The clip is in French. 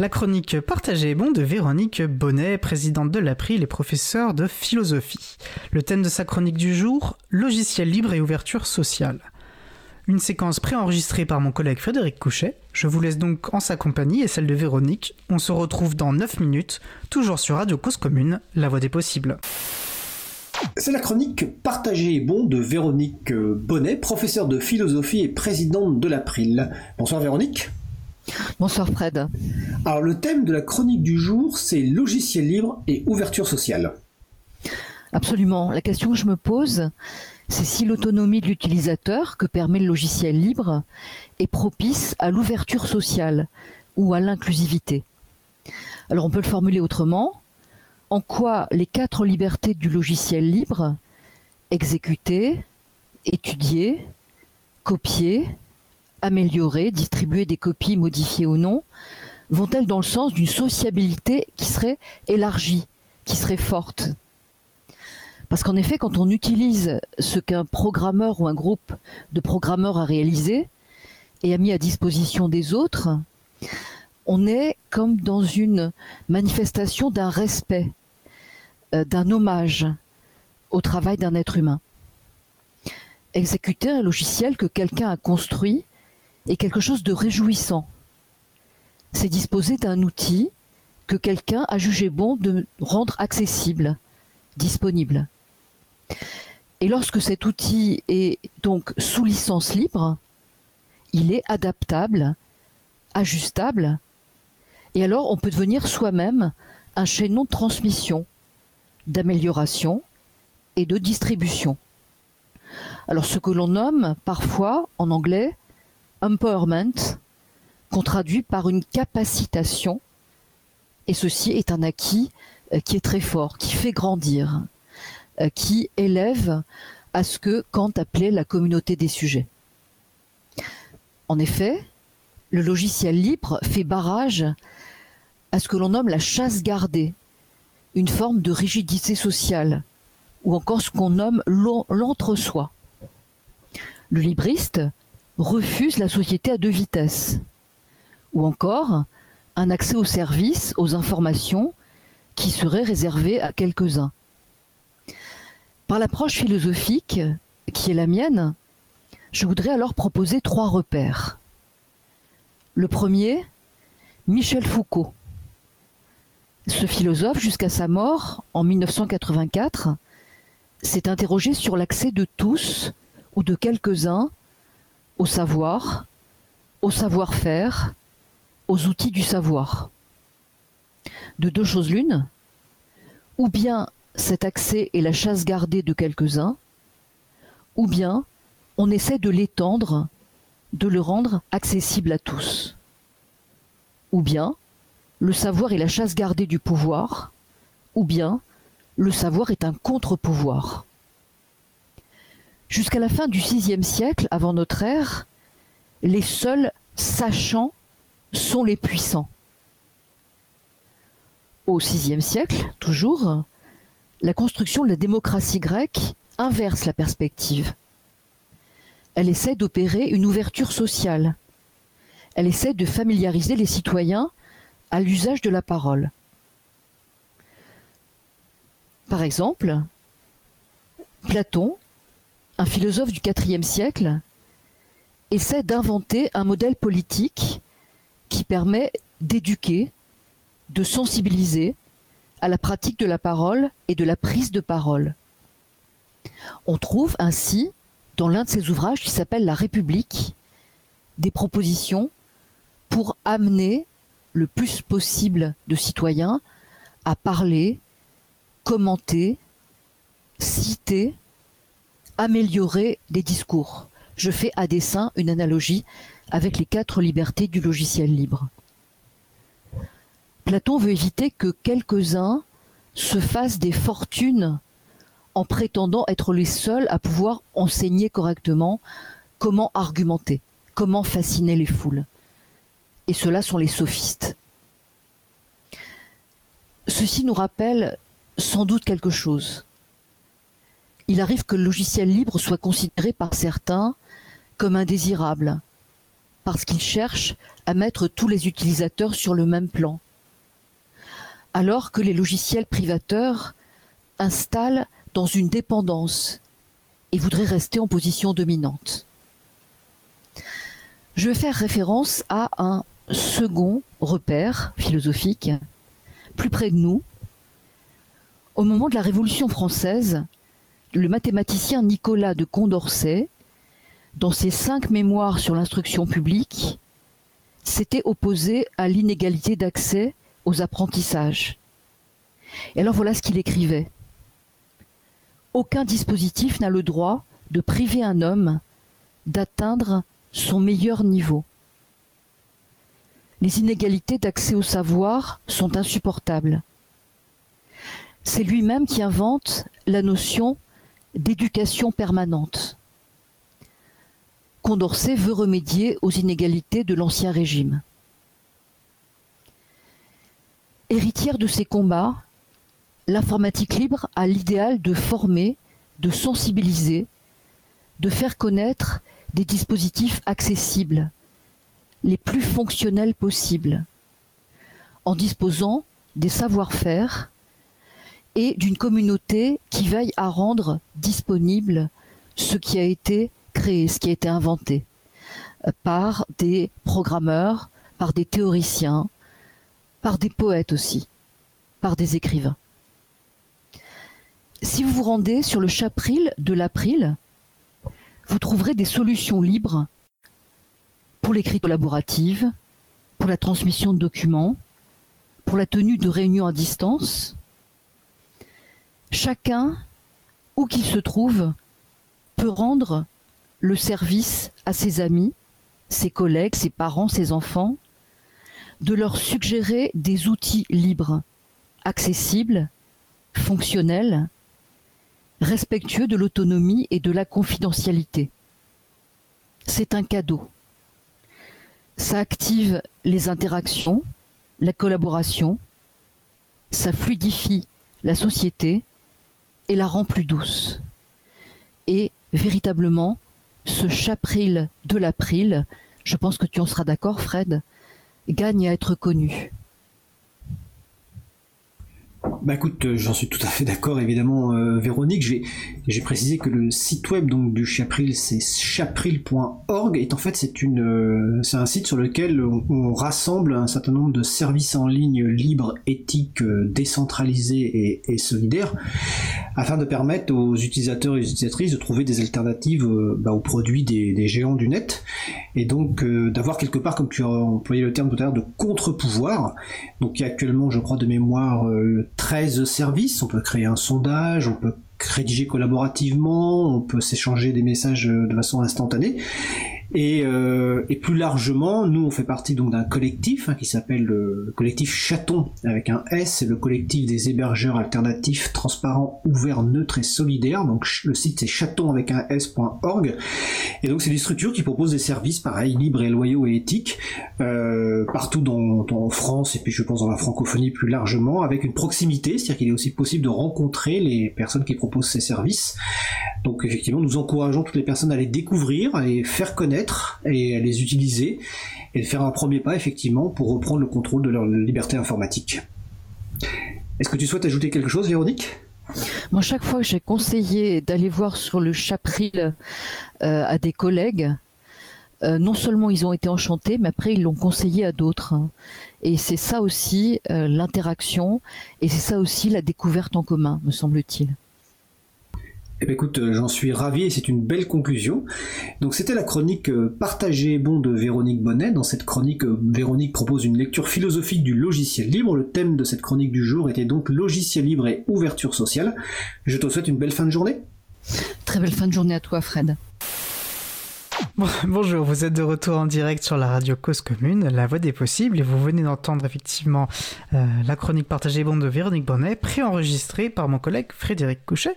La chronique Partagée bon de Véronique Bonnet, présidente de l'April et professeure de philosophie. Le thème de sa chronique du jour, logiciel libre et ouverture sociale. Une séquence préenregistrée par mon collègue Frédéric Couchet. Je vous laisse donc en sa compagnie et celle de Véronique. On se retrouve dans 9 minutes, toujours sur Radio Cause Commune, la voix des possibles. C'est la chronique Partagée bon de Véronique Bonnet, professeure de philosophie et présidente de l'April. Bonsoir Véronique. Bonsoir Fred. Alors le thème de la chronique du jour, c'est logiciel libre et ouverture sociale. Absolument. La question que je me pose, c'est si l'autonomie de l'utilisateur que permet le logiciel libre est propice à l'ouverture sociale ou à l'inclusivité. Alors on peut le formuler autrement. En quoi les quatre libertés du logiciel libre, exécuter, étudier, copier, améliorer, distribuer des copies modifiées ou non, vont-elles dans le sens d'une sociabilité qui serait élargie, qui serait forte? Parce qu'en effet, quand on utilise ce qu'un programmeur ou un groupe de programmeurs a réalisé et a mis à disposition des autres, on est comme dans une manifestation d'un respect, euh, d'un hommage au travail d'un être humain. Exécuter un logiciel que quelqu'un a construit est quelque chose de réjouissant. C'est disposer d'un outil que quelqu'un a jugé bon de rendre accessible, disponible. Et lorsque cet outil est donc sous licence libre, il est adaptable, ajustable, et alors on peut devenir soi-même un chaînon de transmission, d'amélioration et de distribution. Alors ce que l'on nomme parfois en anglais empowerment, qu'on traduit par une capacitation, et ceci est un acquis euh, qui est très fort, qui fait grandir, euh, qui élève à ce que Kant appelait la communauté des sujets. En effet, le logiciel libre fait barrage à ce que l'on nomme la chasse gardée, une forme de rigidité sociale, ou encore ce qu'on nomme l'entre-soi. Le libriste refuse la société à deux vitesses. Ou encore, un accès aux services, aux informations, qui serait réservé à quelques-uns. Par l'approche philosophique, qui est la mienne, je voudrais alors proposer trois repères. Le premier, Michel Foucault. Ce philosophe, jusqu'à sa mort en 1984, s'est interrogé sur l'accès de tous ou de quelques-uns au savoir, au savoir-faire, aux outils du savoir. De deux choses l'une, ou bien cet accès est la chasse gardée de quelques-uns, ou bien on essaie de l'étendre, de le rendre accessible à tous. Ou bien le savoir est la chasse gardée du pouvoir, ou bien le savoir est un contre-pouvoir. Jusqu'à la fin du VIe siècle, avant notre ère, les seuls sachants sont les puissants. Au VIe siècle, toujours, la construction de la démocratie grecque inverse la perspective. Elle essaie d'opérer une ouverture sociale. Elle essaie de familiariser les citoyens à l'usage de la parole. Par exemple, Platon un philosophe du IVe siècle essaie d'inventer un modèle politique qui permet d'éduquer, de sensibiliser à la pratique de la parole et de la prise de parole. On trouve ainsi, dans l'un de ses ouvrages qui s'appelle La République, des propositions pour amener le plus possible de citoyens à parler, commenter, citer améliorer les discours. Je fais à dessein une analogie avec les quatre libertés du logiciel libre. Platon veut éviter que quelques-uns se fassent des fortunes en prétendant être les seuls à pouvoir enseigner correctement comment argumenter, comment fasciner les foules. Et ceux-là sont les sophistes. Ceci nous rappelle sans doute quelque chose il arrive que le logiciel libre soit considéré par certains comme indésirable, parce qu'il cherche à mettre tous les utilisateurs sur le même plan. Alors que les logiciels privateurs installent dans une dépendance et voudraient rester en position dominante. Je vais faire référence à un second repère philosophique, plus près de nous. Au moment de la Révolution française, le mathématicien Nicolas de Condorcet, dans ses cinq mémoires sur l'instruction publique, s'était opposé à l'inégalité d'accès aux apprentissages. Et alors voilà ce qu'il écrivait. Aucun dispositif n'a le droit de priver un homme d'atteindre son meilleur niveau. Les inégalités d'accès au savoir sont insupportables. C'est lui-même qui invente la notion d'éducation permanente. Condorcet veut remédier aux inégalités de l'Ancien Régime. Héritière de ces combats, l'informatique libre a l'idéal de former, de sensibiliser, de faire connaître des dispositifs accessibles, les plus fonctionnels possibles, en disposant des savoir-faire et d'une communauté qui veille à rendre disponible ce qui a été créé, ce qui a été inventé euh, par des programmeurs, par des théoriciens, par des poètes aussi, par des écrivains. Si vous vous rendez sur le chapril de l'April, vous trouverez des solutions libres pour l'écrit collaborative, pour la transmission de documents, pour la tenue de réunions à distance. Chacun, où qu'il se trouve, peut rendre le service à ses amis, ses collègues, ses parents, ses enfants, de leur suggérer des outils libres, accessibles, fonctionnels, respectueux de l'autonomie et de la confidentialité. C'est un cadeau. Ça active les interactions, la collaboration, ça fluidifie la société et la rend plus douce. Et véritablement, ce chapril de l'April, je pense que tu en seras d'accord Fred, gagne à être connu. Bah écoute, euh, j'en suis tout à fait d'accord, évidemment, euh, Véronique. J'ai précisé que le site web donc du Chapril, c'est chapril.org, et en fait c'est euh, un site sur lequel on, rassemble un certain nombre de services en ligne libres, éthiques, décentralisés et, solidaires, afin de permettre aux utilisateurs et aux utilisatrices de trouver des alternatives bah, aux produits des, des, géants du net, et donc d'avoir quelque part, comme tu as employé le terme tout à l'heure, de contre-pouvoir. Donc il y a actuellement, je crois, de mémoire 13 services, on peut créer un sondage, on peut rédiger collaborativement, on peut s'échanger des messages de façon instantanée. Et, euh, et, plus largement, nous on fait partie donc d'un collectif hein, qui s'appelle le collectif Chaton avec un S, c'est le collectif des hébergeurs alternatifs, transparents, ouverts, neutres et solidaires. Donc le site c'est chaton avec un S.org. Et donc c'est des structures qui proposent des services pareils, libres et loyaux et éthiques, euh, partout dans, dans, France et puis je pense dans la francophonie plus largement, avec une proximité, c'est-à-dire qu'il est aussi possible de rencontrer les personnes qui proposent ces services. Donc effectivement, nous encourageons toutes les personnes à les découvrir, à les faire connaître et à les utiliser et de faire un premier pas effectivement pour reprendre le contrôle de leur liberté informatique. Est-ce que tu souhaites ajouter quelque chose, Véronique? Moi, chaque fois que j'ai conseillé d'aller voir sur le chapril euh, à des collègues, euh, non seulement ils ont été enchantés, mais après ils l'ont conseillé à d'autres. Et c'est ça aussi euh, l'interaction, et c'est ça aussi la découverte en commun, me semble-t-il. Eh bien, écoute, euh, j'en suis ravi et c'est une belle conclusion. Donc c'était la chronique euh, Partagée bon de Véronique Bonnet. Dans cette chronique, euh, Véronique propose une lecture philosophique du logiciel libre. Le thème de cette chronique du jour était donc logiciel libre et ouverture sociale. Je te souhaite une belle fin de journée. Très belle fin de journée à toi, Fred. Bonjour, vous êtes de retour en direct sur la radio Cause Commune, la voix des possibles, et vous venez d'entendre effectivement la chronique partagée bon de Véronique Bonnet, préenregistrée par mon collègue Frédéric Couchet.